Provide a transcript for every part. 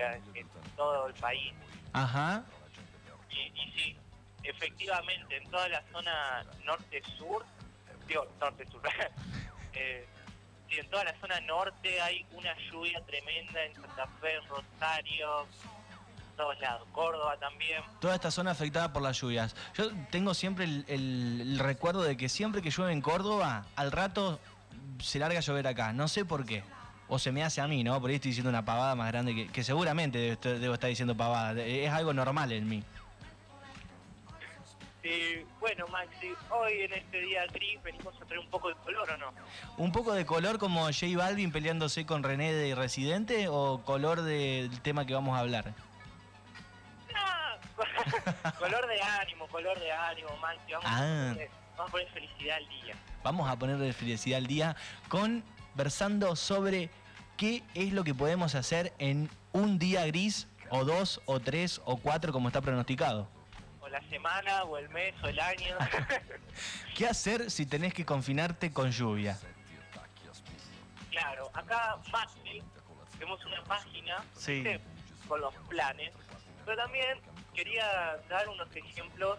en todo el país. Ajá. Y, y sí, efectivamente, en toda la zona norte-sur, digo, norte-sur, eh, sí, en toda la zona norte hay una lluvia tremenda en Santa Fe, Rosario, todos lados, Córdoba también. Toda esta zona afectada por las lluvias. Yo tengo siempre el, el- el recuerdo de que siempre que llueve en Córdoba, al rato se larga a llover acá. No sé por qué. O se me hace a mí, ¿no? Por ahí estoy diciendo una pavada más grande que, que seguramente debo estar, debo estar diciendo pavada. Es algo normal en mí. Sí, bueno, Maxi, hoy en este día gris venimos a traer un poco de color, ¿o no? ¿Un poco de color como J Balvin peleándose con René de Residente o color del tema que vamos a hablar? Ah, color de ánimo, color de ánimo, Maxi, vamos, Ah. a, poner, vamos a poner felicidad al día. Vamos a ponerle felicidad al día conversando sobre qué es lo que podemos hacer en un día gris o dos o tres o cuatro como está pronosticado. O la semana, o el mes, o el año. ¿Qué hacer si tenés que confinarte con lluvia? Claro, acá Maxi, tenemos una página Sí. con los planes, pero también quería dar unos ejemplos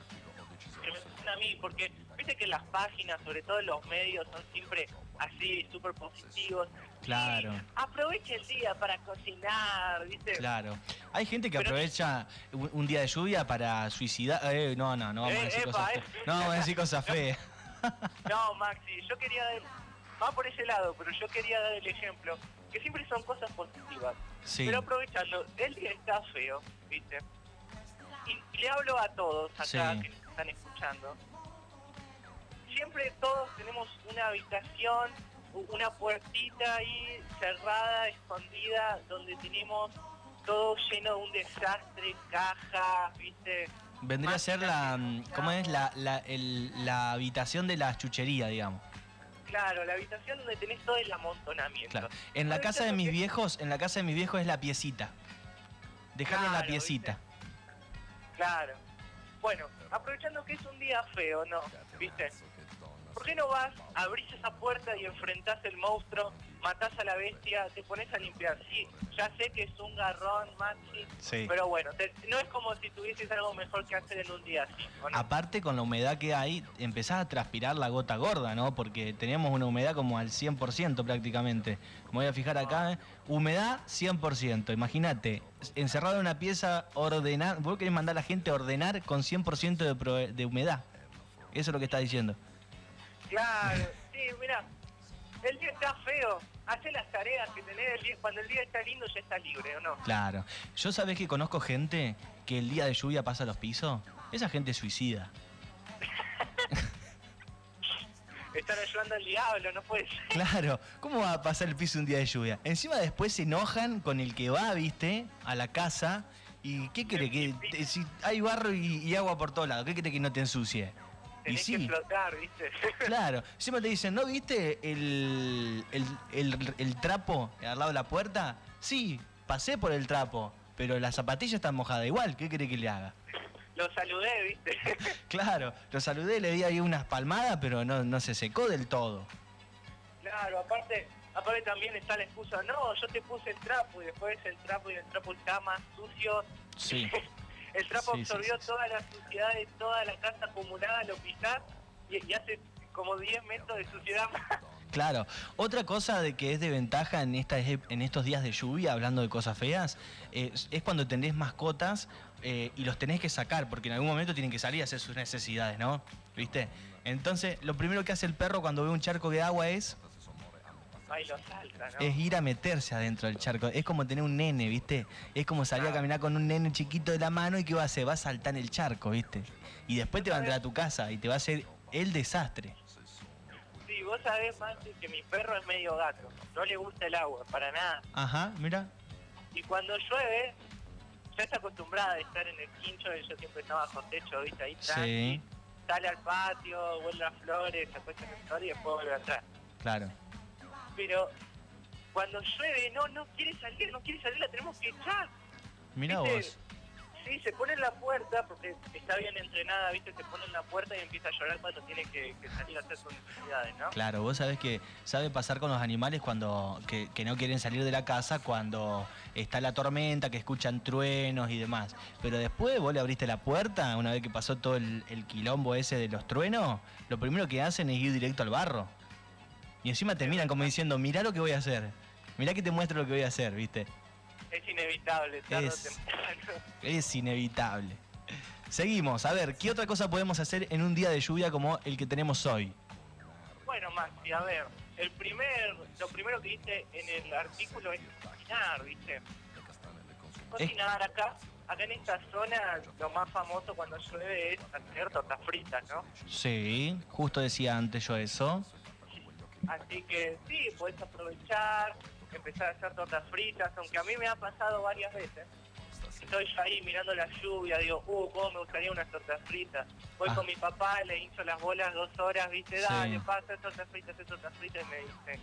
que me gustan a mí, porque viste que las páginas, sobre todo los medios, son siempre así, súper positivos. Claro. Y aprovecha el día para cocinar, ¿viste? Claro. Hay gente que Pero- aprovecha un un día de lluvia para suicidar. Eh, no, no, no vamos a Eh, decir epa, cosas eh. No vamos a decir cosas feas. No, Maxi, yo quería dar, va por ese lado, pero yo quería dar el ejemplo, que siempre son cosas positivas. Sí. Pero aprovechando, el día está feo, ¿viste? Y, y le hablo a todos acá Sí. que nos están escuchando. Siempre todos tenemos una habitación, una puertita ahí cerrada, escondida, donde tenemos todo lleno de un desastre, cajas, ¿viste? Vendría a ser la. mm, ¿Cómo es? La, la, el- la habitación de la chuchería, digamos. Claro, la habitación donde tenés todo el amontonamiento. Claro. En la casa de mis viejos, en la casa de mis viejos es la piecita. Dejarlo en la Claro, piecita. Claro. Bueno, aprovechando que es un día feo, ¿no? ¿Viste? ¿Por qué no vas, abrís esa puerta y enfrentás el monstruo, matás a la bestia, te pones a limpiar? Sí, ya sé que es un garrón, Maxi, Sí. pero bueno, te- no es como si tuvieses algo mejor que hacer en un día así, ¿o no? Aparte con la humedad que hay, empezás a transpirar la gota gorda, ¿no? Porque tenemos una humedad como al 100% prácticamente. Me voy a fijar acá, ¿eh? humedad 100%. Imagínate, encerrado en una pieza, ordenar, vos querés mandar a la gente a ordenar con 100% de, de humedad. Eso es lo que está diciendo. Claro, sí, mira, el día está feo, hacé las tareas que tenés, el día- cuando el día está lindo ya está libre, ¿o no? Claro. Yo sabés que conozco gente que el día de lluvia pasa a los pisos. Esa gente es suicida. Están ayudando al diablo, no puede ser. Claro, ¿cómo va a pasar el piso un día de lluvia? Encima después se enojan con el que va, viste, a la casa. ¿Y qué quiere? Que si hay barro y, y agua por todos lados, ¿qué quiere que no te ensucie? Y Tenés que sí, flotar, ¿viste? claro. Encima te dicen, ¿no viste el, el, el- el trapo al lado de la puerta? Sí, pasé por el trapo, pero la zapatilla está mojada igual. ¿Qué quiere que le haga? Lo saludé, ¿viste? Claro, lo saludé, le di ahí unas palmadas, pero no, no se secó del todo. claro, aparte, aparte también está la excusa, no, yo te puse el trapo y después el trapo y el trapo está más sucio. Sí. El trapo Sí, absorbió sí, la suciedad de toda la casa acumulada, lo pisás y, y hace como 10 metros de suciedad más. Claro, otra cosa de que es de ventaja en, esta, en estos días de lluvia, hablando de cosas feas, es, es cuando tenés mascotas eh, y los tenés que sacar, porque en algún momento tienen que salir a hacer sus necesidades, ¿no? ¿Viste? Entonces, lo primero que hace el perro cuando ve un charco de agua es, Ahí lo salta, ¿no? es ir a meterse adentro del charco. Es como tener un nene, ¿viste? Es como salir a caminar con un nene chiquito de la mano y ¿qué va a hacer? Va a saltar en el charco, ¿viste? Y después te va a entrar a tu casa y te va a hacer el desastre. Sí, vos sabés, Maxi, que mi perro es medio gato. No le gusta el agua, para nada. Ajá, mira. Y cuando llueve, ya está acostumbrada a estar en el quincho, y yo siempre estaba bajo techo, ¿viste? Ahí Sí. tranqui, Sale al patio, vuelve a flores, se acuesta en el sol y después vuelve a entrar. Claro. Pero cuando llueve, no, no quiere salir, no quiere salir, la tenemos que echar. Mira vos. sí, se pone en la puerta, porque está bien entrenada, ¿viste? Se pone en la puerta y empieza a llorar cuando tiene que, que salir a hacer sus necesidades, ¿no? Claro, vos sabés que sabe pasar con los animales cuando que, que no quieren salir de la casa cuando está la tormenta, que escuchan truenos y demás. Pero después vos le abriste la puerta, una vez que pasó todo el, el quilombo ese de los truenos, lo primero que hacen es ir directo al barro. Y encima te miran como diciendo, mirá lo que voy a hacer. Mirá que te muestro lo que voy a hacer, ¿viste? Es inevitable, tarde Es- temprano. Es inevitable. Seguimos, a ver, ¿qué otra cosa podemos hacer en un día de lluvia como el que tenemos hoy? Bueno, Maxi, a ver, el primer, lo primero que dice en el artículo es cocinar, ¿viste? Cocinar acá, acá en esta zona, lo más famoso cuando llueve es hacer tortas fritas, ¿no? Sí, justo decía antes yo eso. Así que sí, podés aprovechar, empezar a hacer tortas fritas, aunque a mí me ha pasado varias veces. Estoy yo ahí mirando la lluvia, digo, uh, cómo me gustaría unas tortas fritas. Voy Ah. con mi papá, le hincho las bolas dos horas, viste, Sí. dale, pasa, tortas fritas, hacer tortas fritas, y me dice,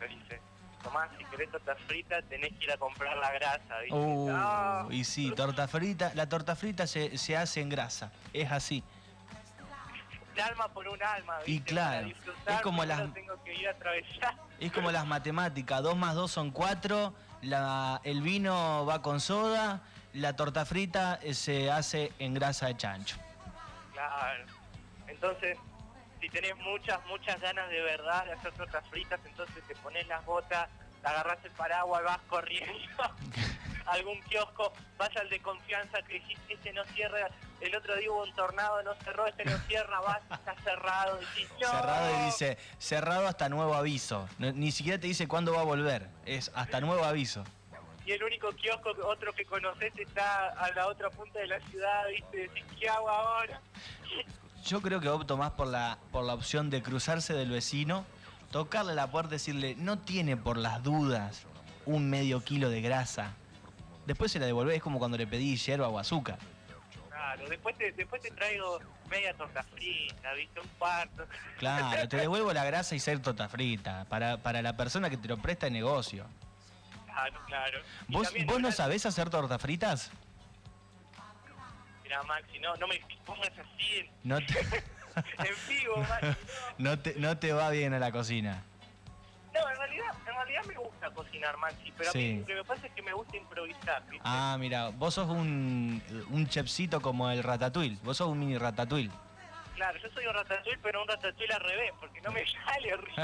me dice, Tomás, si querés tortas fritas, tenés que ir a comprar la grasa, viste. Uh, Ah, y sí, torta frita, la torta frita se, se hace en grasa, es así. Un alma por un alma, Y viste, claro, para disfrutar, es como las- tengo que ir a atravesar. Es como las matemáticas, 2 más 2 son 4, la, el vino va con soda, la torta frita eh, se hace en grasa de chancho. Claro. Entonces, si tenés muchas, muchas ganas de verdad de hacer tortas fritas, entonces te pones las botas, te agarrás el paraguas, vas corriendo a algún kiosco, vas al de confianza que dijiste, este no cierra, el otro día hubo un tornado, no cerró, este no cierra, vas, está cerrado, decís, no. Cerrado y dice, cerrado hasta nuevo aviso. No- ni siquiera te dice cuándo va a volver, es hasta nuevo aviso. Y el único kiosco, otro que conoces está a la otra punta de la ciudad, viste, decís, ¿qué hago ahora? Yo creo que opto más por la, por la opción de cruzarse del vecino, tocarle la puerta y decirle, no tiene por las dudas un medio kilo de grasa. Después se la devolvés, es como cuando le pedí hierba o azúcar. Claro, después te, después te traigo media torta frita, viste, un cuarto. Claro, te devuelvo la grasa y ser torta frita. Para, para la persona que te lo presta el negocio. Claro, claro. Y ¿Vos, también vos no sabés hacer tortas fritas? Mirá, Maxi, no, no me pongas así en, No te, en vivo, no, te, no te va bien a la cocina. No, en, realidad, en realidad me gusta cocinar, Maxi, pero a mí lo que me pasa es que me gusta improvisar, ¿viste? Ah, mira, vos sos un, un chefcito como el ratatouille. Vos sos un mini ratatouille. Claro, yo soy un ratatouille, pero un ratatouille al revés, porque no me sale rico.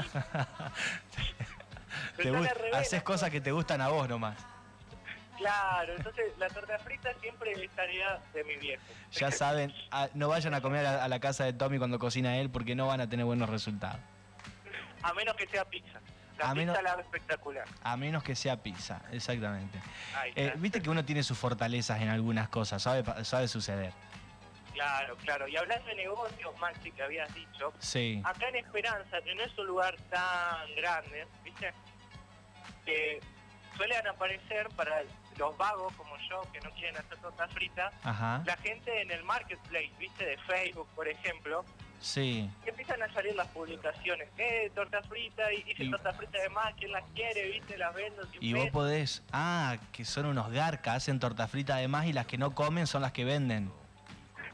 Haces cosas que te gustan a vos nomás. Claro, entonces la torta frita siempre es tarea de mi viejo. Ya saben, no vayan a comer a, a la casa de Tommy cuando cocina él porque no van a tener buenos resultados. A menos que sea pizza. La A pizza menos- la espectacular. A menos que sea pizza, exactamente. Eh. Viste que uno tiene sus fortalezas en algunas cosas, sabe, sabe suceder. Claro, claro. Y hablando de negocios, Maxi, que habías dicho, Sí, acá en Esperanza, que no es un lugar tan grande, ¿viste? Que suelen aparecer para los vagos como yo, que no quieren hacer torta frita, ajá, la gente en el marketplace, ¿viste? De Facebook, por ejemplo, sí. empiezan a salir las publicaciones. Eh, torta frita, y hice Y- torta frita de más, ¿quién las quiere? ¿Viste? Las vendo sin Y vos podés, ah, que son unos garcas, hacen torta frita además y las que no comen son las que venden.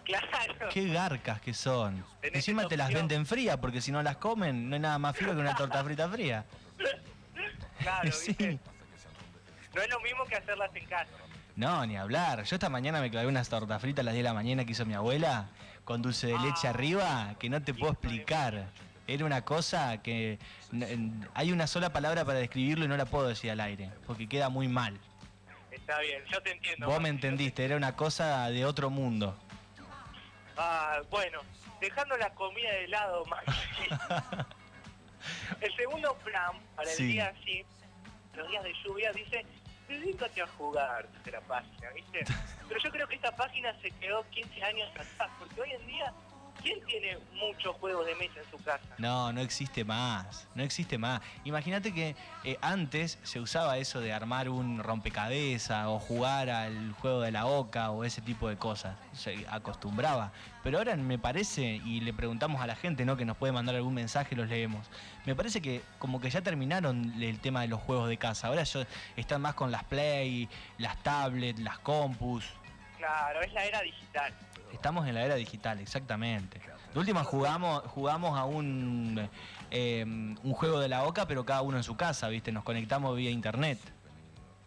Claro. Qué garcas que son. Tenés Encima te las venden frías porque si no las comen no hay nada más frío que una torta frita fría. Claro, Sí. No es lo mismo que hacerlas en casa. No, ni hablar. Yo esta mañana me clavé unas tortas fritas a las 10 de la mañana que hizo mi abuela, con dulce de leche Ah. arriba, que no te puedo explicar. Era una cosa que hay una sola palabra para describirlo y no la puedo decir al aire, porque queda muy mal. Está bien, yo te entiendo. Vos me entendiste, era una cosa de otro mundo. Ah, bueno, dejando la comida de lado, Maxi. el segundo plan para el Sí. día así, los días de lluvia, dice, dedícate a jugar, dice la página, ¿viste? Pero yo creo que esta página se quedó 15 años atrás, porque hoy en día, ¿quién tiene muchos juegos de mesa en su casa? No, no existe más, no existe más. Imagínate que eh, antes se usaba eso de armar un rompecabezas o jugar al juego de la oca o ese tipo de cosas. Se acostumbraba. Pero ahora me parece, y le preguntamos a la gente, ¿no? Que nos puede mandar algún mensaje, los leemos. Me parece que como que ya terminaron el tema de los juegos de casa. Ahora yo, están más con las play, las tablets, las compus. Claro, es la era digital. Estamos en la era digital, exactamente. De última jugamos, jugamos a un, eh, un juego de la OCA, pero cada uno en su casa, ¿viste? Nos conectamos vía internet.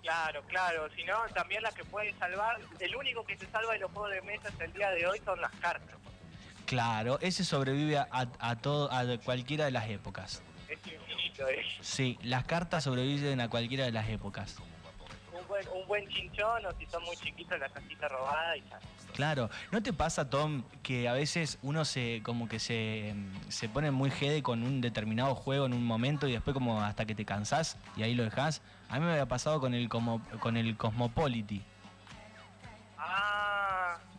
Claro, claro. Si no, también la que puede salvar, el único que se salva de los juegos de mesa hasta el día de hoy son las cartas. Claro, ese sobrevive a, a, todo, a cualquiera de las épocas. Es infinito, ¿eh? Sí, las cartas sobreviven a cualquiera de las épocas. Un buen, chinchón o si son muy chiquitos la casita robada y ya. Claro, ¿no te pasa, Tom, que a veces uno se como que se, se pone muy jede con un determinado juego en un momento y después como hasta que te cansás y ahí lo dejás? A mí me había pasado con el como con el Cosmopolity.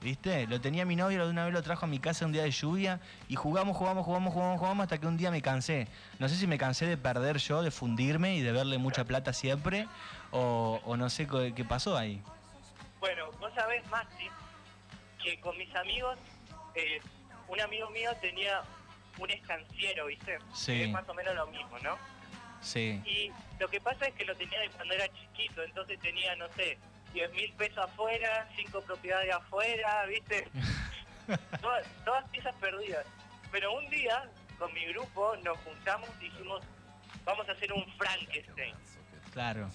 ¿Viste? Lo tenía mi novio, de una vez lo trajo a mi casa un día de lluvia y jugamos, jugamos, jugamos, jugamos, jugamos hasta que un día me cansé. No sé si me cansé de perder yo, de fundirme y de verle mucha plata siempre o, o no sé qué qué pasó ahí. bueno, vos sabés, Maxi, que con mis amigos, eh, un amigo mío tenía un estanciero, ¿viste? Sí. Que es más o menos lo mismo, ¿no? Sí. Y lo que pasa es que lo tenía de cuando era chiquito, entonces tenía, no sé, 10 mil pesos afuera, cinco propiedades afuera, ¿viste? todas, todas piezas perdidas. Pero un día, con mi grupo, nos juntamos y dijimos, vamos a hacer un Frankenstein. Claro.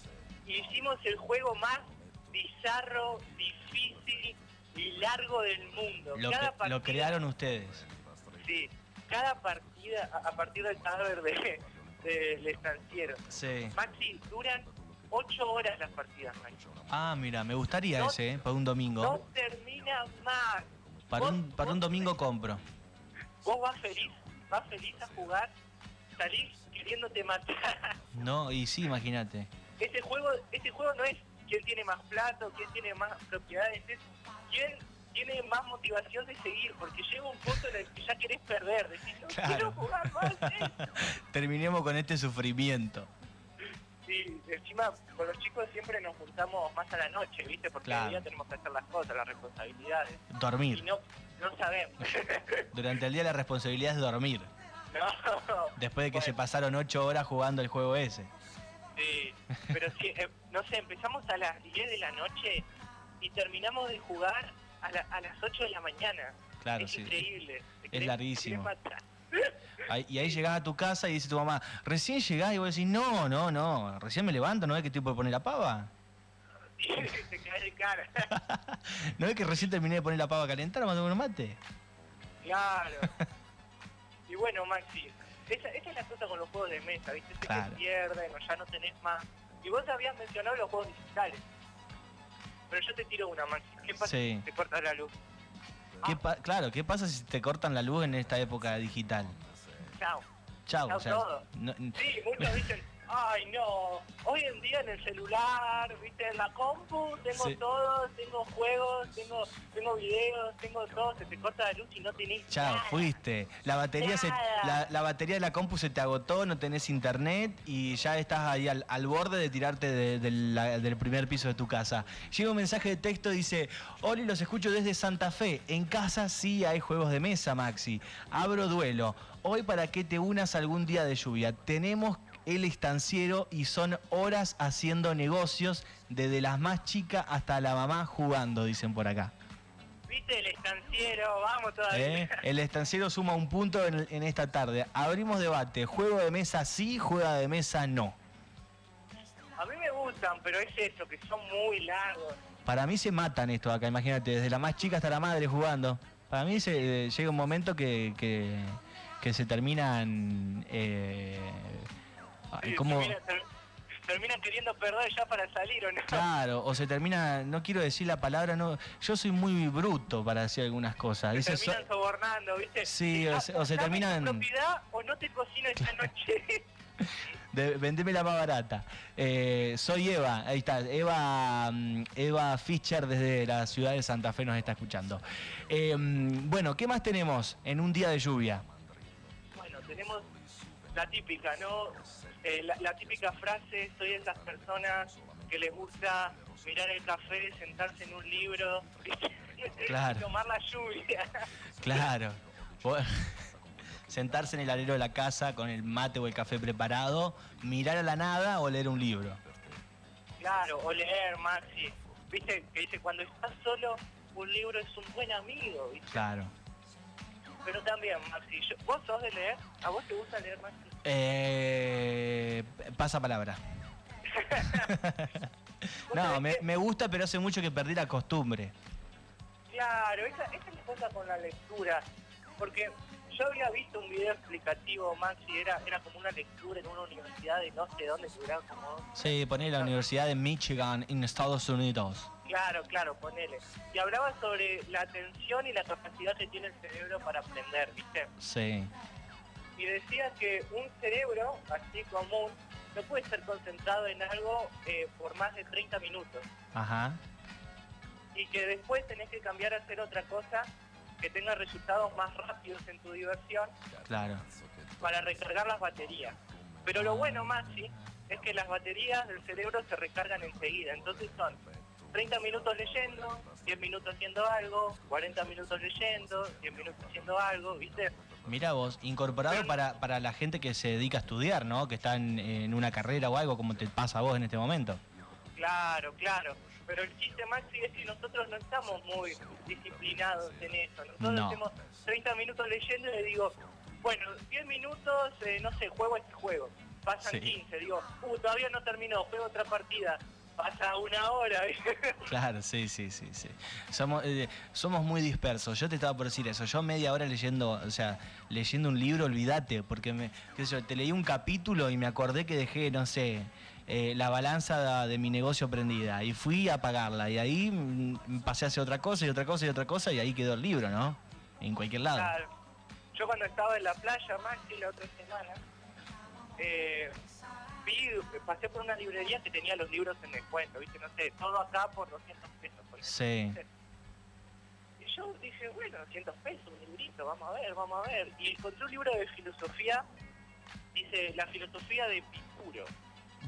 Y hicimos el juego más bizarro, difícil y largo del mundo. Lo, Cada crearon ustedes. Sí, cada partida, a a partir del cadáver de, del estanciero. Sí. Maxi, duran 8 horas las partidas, Maxi. Ah, mira, me gustaría No- ese, ¿eh? Para un domingo. No termina más. Para Vos- un, para un domingo compro. Vos vas feliz, vas feliz a jugar, salís queriéndote matar. No, y sí, imagínate. Ese juego, ese juego no es quién tiene más plata o quién tiene más propiedades, es quién tiene más motivación de seguir, porque llega un punto en el que ya querés perder, decís, no Claro. quiero jugar más. Terminemos con este sufrimiento. Sí, encima con los chicos siempre nos juntamos más a la noche, ¿viste? Porque Claro. el día tenemos que hacer las cosas, las responsabilidades. Y Dormir. no, no sabemos. Durante el día la responsabilidad es dormir. no. Después de que se pasaron ocho horas jugando el juego ese. Sí, pero sí, eh, no sé, empezamos a las 10 de la noche y terminamos de jugar a, la- a las 8 de la mañana. Claro, es sí. increíble. Es larguísimo. te. Ahí- y ahí llegás a tu casa y dice tu mamá, recién llegás y vos decís, no, no, no, recién me levanto, ¿no ves que tipo de poner la pava? Te cae de cara. ¿No ves que recién terminé de poner la pava a calentar, más un mate? claro. Y bueno, Maxi, esa, esa es la cosa con los juegos de mesa, ¿viste? Se Claro. pierden o ya no tenés más. Y vos habías mencionado los juegos digitales. Pero yo te tiro una, Maxi. ¿Qué pasa Sí. si te cortas la luz? ¿Qué Ah. claro, ¿qué pasa si te cortan la luz en esta época digital? Chao. Chau, Chau o sea, todo. no- Sí, muchos dicen, ay no, hoy en día en el celular, viste, en la compu, tengo Sí. todo, tengo juegos, tengo, tengo videos, tengo todo, se te corta la luz y no tenés Chao, nada. fuiste. La batería, se, la, la batería de la compu se te agotó, no tenés internet y ya estás ahí al, al borde de tirarte de- de la- del primer piso de tu casa. Llega un mensaje de texto, dice, Oli, los escucho desde Santa Fe. En casa sí hay juegos de mesa, Maxi. Abro duelo. Hoy para que te unas algún día de lluvia. Tenemos el estanciero y son horas haciendo negocios, desde las más chicas hasta la mamá jugando, dicen por acá. Viste el estanciero, vamos todavía. ¿Eh? El estanciero suma un punto en, en esta tarde. Abrimos debate. ¿Juego de mesa sí, juega de mesa no? A mí me gustan, pero es eso, que son muy largos. Para mí se matan esto acá, imagínate, desde la más chica hasta la madre jugando. Para mí se, eh, llega un momento que, que, que se terminan... Eh, ay, Sí, ¿cómo? terminan, ter- terminan queriendo perder ya para salir, ¿o no? Claro, o se termina, no quiero decir la palabra, no, yo soy muy bruto para decir algunas cosas. Dice, so- terminan sobornando, ¿viste? Sí, o Ah, se- o se terminan- propiedad o no te cocino esta noche. De, vendeme la más barata. Eh, soy Eva, ahí está, Eva, mm, Eva Fischer desde la ciudad de Santa Fe nos está escuchando. Eh, bueno, ¿qué más tenemos en un día de lluvia? Bueno, tenemos la típica, ¿no? Eh, la, la típica frase, soy de esas personas que les gusta mirar el café, sentarse en un libro, Claro. y tomar la lluvia. Claro. Sentarse en el alero de la casa con el mate o el café preparado, mirar a la nada o leer un libro. claro, o leer, Maxi. Viste, que dice, cuando estás solo, un libro es un buen amigo, ¿viste? Claro. Pero también, Maxi, yo- ¿vos sos de leer? ¿A vos te gusta leer, Maxi? Eh, pasa palabra. No, me, me gusta, pero hace mucho que perdí la costumbre. Claro, esa, esa es la cosa con la lectura. Porque yo había visto un video explicativo, Maxi, era, era como una lectura en una universidad de no sé dónde, duraba como... Sí, poné la Universidad de Michigan en Estados Unidos. Claro, claro, ponele. Y hablaba sobre la atención y la capacidad que tiene el cerebro para aprender, ¿viste? Sí. Y decía que un cerebro así común no puede estar concentrado en algo eh, por más de 30 minutos Ajá. y que después tenés que cambiar a hacer otra cosa que tenga resultados más rápidos en tu diversión Claro. para recargar las baterías. Pero lo bueno, Maxi, es que las baterías del cerebro se recargan enseguida. Entonces son 30 minutos leyendo, 10 minutos haciendo algo, 40 minutos leyendo, 10 minutos haciendo algo, ¿viste? Mira vos, incorporado para, para la gente que se dedica a estudiar, ¿no? Que está en, en una carrera o algo como te pasa a vos en este momento. Claro, claro. Pero el chiste, Maxi, es que nosotros no estamos muy disciplinados en eso. Nosotros No. hacemos 30 minutos leyendo y le digo, bueno, 10 minutos, eh, no sé, juego este juego. Pasan Sí. 15, digo, uh, todavía no terminó, juego otra partida. Pasa una hora. Claro, sí, sí, sí, sí. Somos, eh, somos muy dispersos. Yo te estaba por decir eso. Yo media hora leyendo, o sea, leyendo un libro, olvídate, porque me, qué sé yo, te leí un capítulo y me acordé que dejé, no sé, eh, la balanza de, mi negocio prendida y fui a pagarla y ahí mm, pasé a hacer otra cosa y otra cosa y otra cosa y ahí quedó el libro, ¿no? En cualquier lado. Claro. Yo cuando estaba en la playa, Maxi, la otra semana, eh, vi, pasé por una librería que tenía los libros en descuento, ¿viste? No sé, todo acá por 200 pesos, por. Sí. Y yo dije, bueno, 200 pesos, un librito, vamos a ver, vamos a ver. Y encontré un libro de filosofía, dice, la filosofía de Epicuro,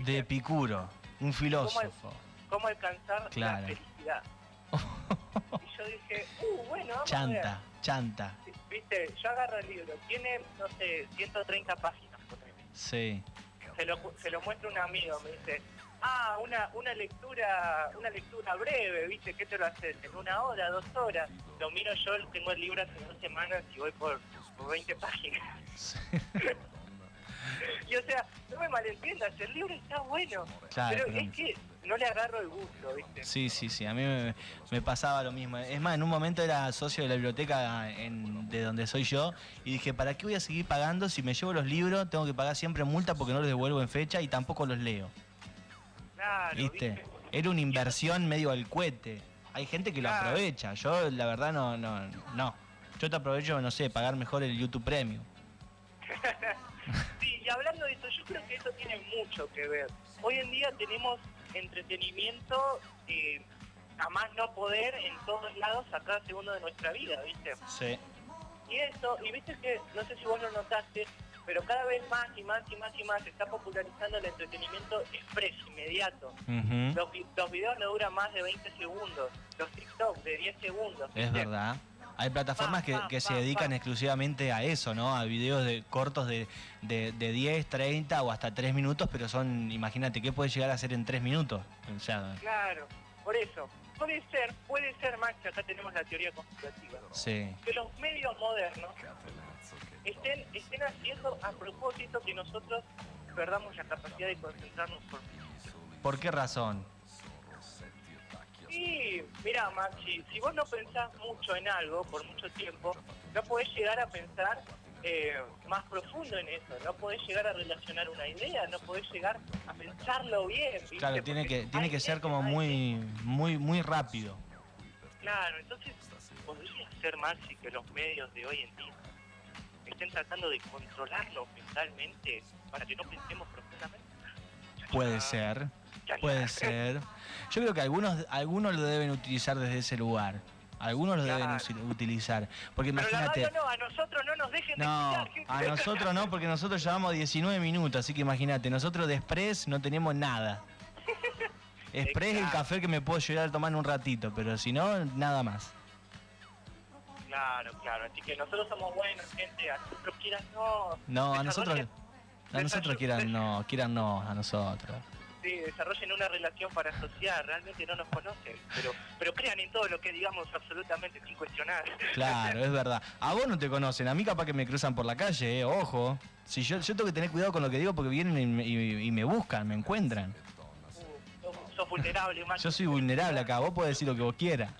De Epicuro, un filósofo. cómo alcanzar Claro. la felicidad. y yo dije, uh, bueno, vamos a Chanta, chanta. Viste, yo agarro el libro, tiene, no sé, 130 páginas. Sí. Se lo, se lo muestra un amigo, me dice, ah, una, una lectura, una lectura breve, viste, ¿qué te lo haces? ¿En una hora, dos horas? Lo miro yo, tengo el libro hace dos semanas y voy por, por 20 páginas. y o sea, no me malentiendas, el libro está bueno, Claro, pero pero- es que no le agarro el gusto, viste. Sí, sí, sí, a mí me, me pasaba lo mismo. Es más, en un momento era socio de la biblioteca en- de donde soy yo y dije, ¿para qué voy a seguir pagando si me llevo los libros? Tengo que pagar siempre multa porque no los devuelvo en fecha y tampoco los leo. Claro, ¿Viste? Era una inversión medio al cohete. Hay gente que lo aprovecha. Yo, la verdad, no, no, no. Yo te aprovecho, no sé, pagar mejor el YouTube Premium. Y hablando de eso, yo creo que eso tiene mucho que ver. Hoy en día tenemos entretenimiento eh, a más no poder en todos lados a cada segundo de nuestra vida, ¿viste? Sí. Y eso, y viste que, no sé si vos lo notaste, pero cada vez más y más y más y más se está popularizando el entretenimiento express, inmediato. Los, los videos no duran más de 20 segundos, los TikTok de 10 segundos. Es verdad. Hay plataformas que, se dedican exclusivamente a eso, ¿no? A videos de cortos de, de, de 10, 30 o hasta 3 minutos, pero son, imagínate, ¿qué puede llegar a hacer en 3 minutos? O sea, Claro, por eso. Puede ser, puede ser, Max, acá tenemos la teoría conspirativa. sí. que los medios modernos estén, estén haciendo a propósito que nosotros perdamos la capacidad de concentrarnos por ¿Por qué razón? Y mira, Maxi, si vos no pensás mucho en algo por mucho tiempo, no podés llegar a pensar eh, más profundo en eso, no podés llegar a relacionar una idea, no podés llegar a pensarlo bien. ¿viste? Claro, tiene Porque que, tiene que ser como muy, muy, muy rápido. Claro, entonces podría ser, Maxi, que los medios de hoy en día estén tratando de controlarnos mentalmente para que no pensemos profundamente. Puede ser. Puede ser. Yo creo que algunos, algunos lo deben utilizar desde ese lugar. Algunos lo deben Claro. utilizar. Porque Pero la imagínate. no, a nosotros no nos dejen de No, escuchar, a nosotros no, porque nosotros llevamos 19 minutos, así que imagínate, nosotros de Express no tenemos nada. Express el Exacto. café que me puedo llegar a tomar en un ratito, pero si no, nada más. Claro, claro. Así que nosotros somos buenos, gente. A nosotros quieran no. No, a nosotros, a nosotros quieran no, quieran no, a nosotros. Sí, desarrollen una relación para asociar. Realmente no nos conocen. Pero pero crean en todo lo que digamos absolutamente sin cuestionar. Claro, es verdad. A vos no te conocen, a mí capaz que me cruzan por la calle, eh, ojo. Si yo, yo tengo que tener cuidado con lo que digo porque vienen y me, y- y me buscan, me encuentran. Uh, sos- vulnerable, Maxi. Yo soy vulnerable acá, vos podés decir lo que vos quieras.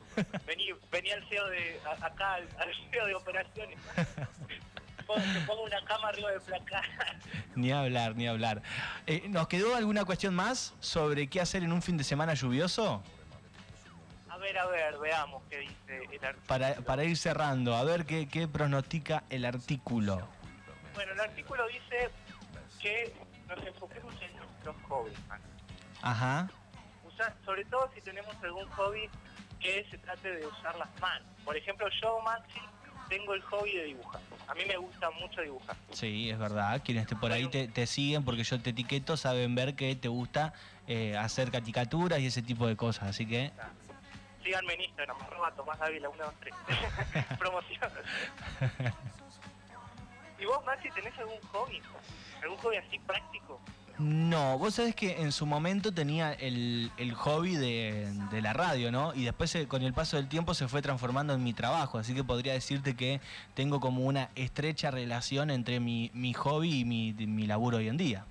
Vení, vení al CEO de, a- acá, al, al CEO de operaciones. Una cama arriba del placar. Ni hablar, ni hablar. Eh, ¿Nos quedó alguna cuestión más sobre qué hacer en un fin de semana lluvioso? A ver, a ver, veamos qué dice el artículo. Para, para ir cerrando, a ver qué, qué pronostica el artículo. Bueno, el artículo dice que nos enfoquemos en nuestros hobbies. Ajá. Usar- sobre todo si tenemos algún hobby que se trate de usar las manos. Por ejemplo, yo, Maxi, tengo el hobby de dibujar. A mí me gusta mucho dibujar. Sí, es verdad. Quienes te, por ahí te, te siguen porque yo te etiqueto saben ver que te gusta eh, hacer caricaturas y ese tipo de cosas. Así que Síganme en Instagram, arroba Tomás Dávila 123. Promoción. ¿Y vos, Maxi, tenés algún hobby? ¿Algún hobby así práctico? No, vos sabés que en su momento tenía el, el hobby de, de la radio, ¿no? Y después eh, con el paso del tiempo se fue transformando en mi trabajo, así que podría decirte que tengo como una estrecha relación entre mi, mi hobby y mi, mi laburo hoy en día.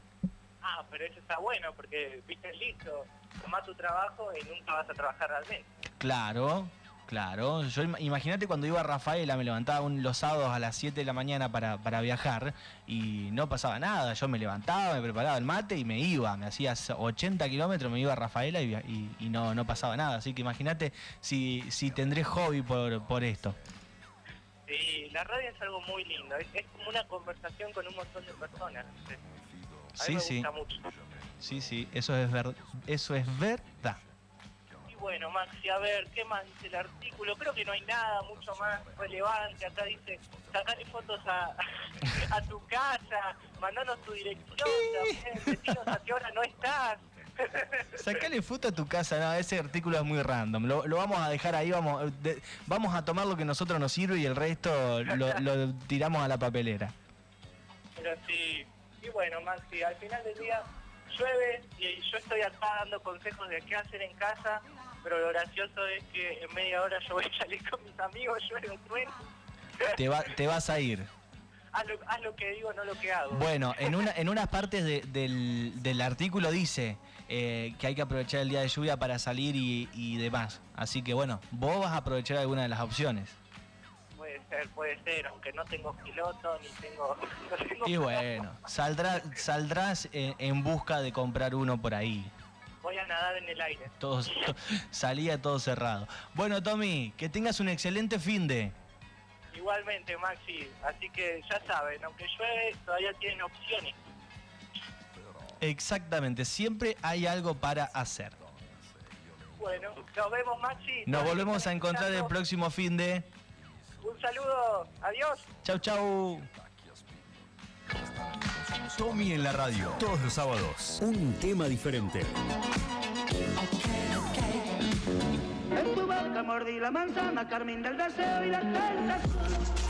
Ah, pero eso está bueno porque, viste, listo, tomás tu trabajo y nunca vas a trabajar realmente. Claro, claro. Yo im- imagínate cuando iba a Rafaela, me levantaba un- los sábados a las 7 de la mañana para, para viajar y no pasaba nada. Yo me levantaba, me preparaba el mate y me iba. Me hacía 80 kilómetros, me iba a Rafaela y, via- y- y no, no pasaba nada. Así que imagínate si, si tendré hobby por, por esto. Sí, la radio es algo muy lindo, es, es como una conversación con un montón de personas. ¿viste? A mí Sí, me sí. mucho. Sí, sí, eso es, ver, eso es verdad. Bueno, Maxi, a ver, ¿qué más dice el artículo? Creo que no hay nada mucho más relevante. Acá dice, sacarle fotos a, a tu casa, mandanos tu dirección también, decinos a qué hora no estás. Sacale foto a tu casa, no, ese artículo es muy random. Lo, lo vamos a dejar ahí, vamos, de- vamos a tomar lo que nosotros nos sirve y el resto lo, lo tiramos a la papelera. Pero sí, y bueno, Maxi, al final del día llueve y yo estoy acá dando consejos de qué hacer en casa, pero lo gracioso es que en media hora yo voy a salir con mis amigos, llueve un trueno. Te, va- te vas a ir. Haz lo, haz lo que digo, no lo que hago. Bueno, en, una, en unas partes de- del, del artículo dice eh, que hay que aprovechar el día de lluvia para salir y, y demás. Así que bueno, vos vas a aprovechar alguna de las opciones. Puede ser, puede ser, aunque no tengo piloto ni tengo... no tengo Y bueno, saldrá, saldrás en, en busca de comprar uno por ahí. Voy a nadar en el aire. Todo, to- salía todo cerrado. Bueno, Tommy, que tengas un excelente fin de. Igualmente, Maxi, así que ya saben, aunque llueve, todavía tienen opciones. Exactamente, siempre hay algo para hacer. Bueno, nos vemos, Maxi. Nos volvemos a encontrar el próximo fin de. Un saludo, adiós. Chau, chau. Tommy en la radio, todos los sábados. Un tema diferente. En tu boca mordí la manzana, carmín del deseo y la tentación.